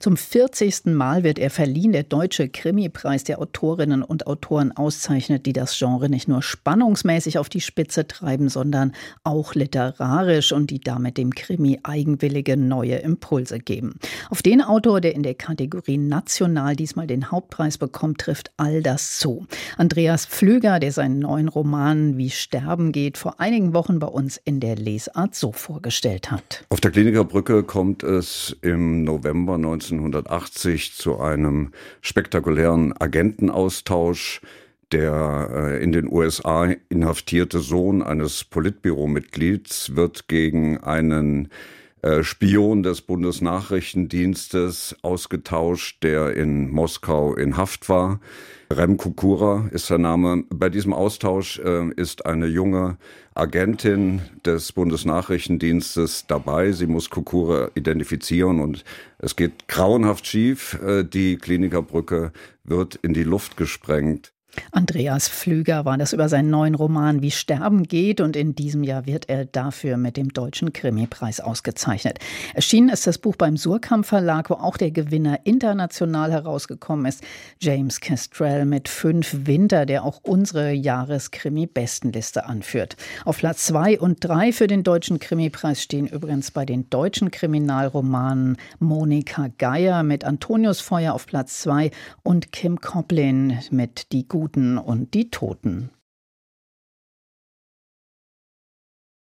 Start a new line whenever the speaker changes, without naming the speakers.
zum 40. Mal wird er verliehen. Der Deutsche Krimipreis der Autorinnen und Autoren auszeichnet, die das Genre nicht nur spannungsmäßig auf die Spitze treiben, sondern auch literarisch und die damit dem Krimi eigenwillige neue Impulse geben. Auf den Autor, der in der Kategorie National diesmal den Hauptpreis bekommt, trifft all das zu. Andreas Pflüger, der seinen neuen Roman Wie Sterben geht, vor einigen Wochen bei uns in der Lesart so vorgestellt hat.
Auf der Klinikerbrücke kommt es im November 19 1980 zu einem spektakulären Agentenaustausch. Der äh, in den USA inhaftierte Sohn eines Politbüromitglieds wird gegen einen äh, Spion des Bundesnachrichtendienstes ausgetauscht, der in Moskau in Haft war. Rem Kukura ist sein Name. Bei diesem Austausch äh, ist eine junge Agentin des Bundesnachrichtendienstes dabei. Sie muss Kukura identifizieren und es geht grauenhaft schief. Äh, die Klinikerbrücke wird in die Luft gesprengt.
Andreas Pflüger war das über seinen neuen Roman Wie Sterben geht und in diesem Jahr wird er dafür mit dem Deutschen Krimipreis ausgezeichnet. Erschienen ist das Buch beim Surkamp Verlag, wo auch der Gewinner international herausgekommen ist, James Kestrel mit Fünf Winter, der auch unsere Jahreskrimi-Bestenliste anführt. Auf Platz zwei und drei für den Deutschen Krimipreis stehen übrigens bei den deutschen Kriminalromanen Monika Geier mit Antonius Feuer auf Platz zwei und Kim Coplin mit Die Gute Guten und die Toten.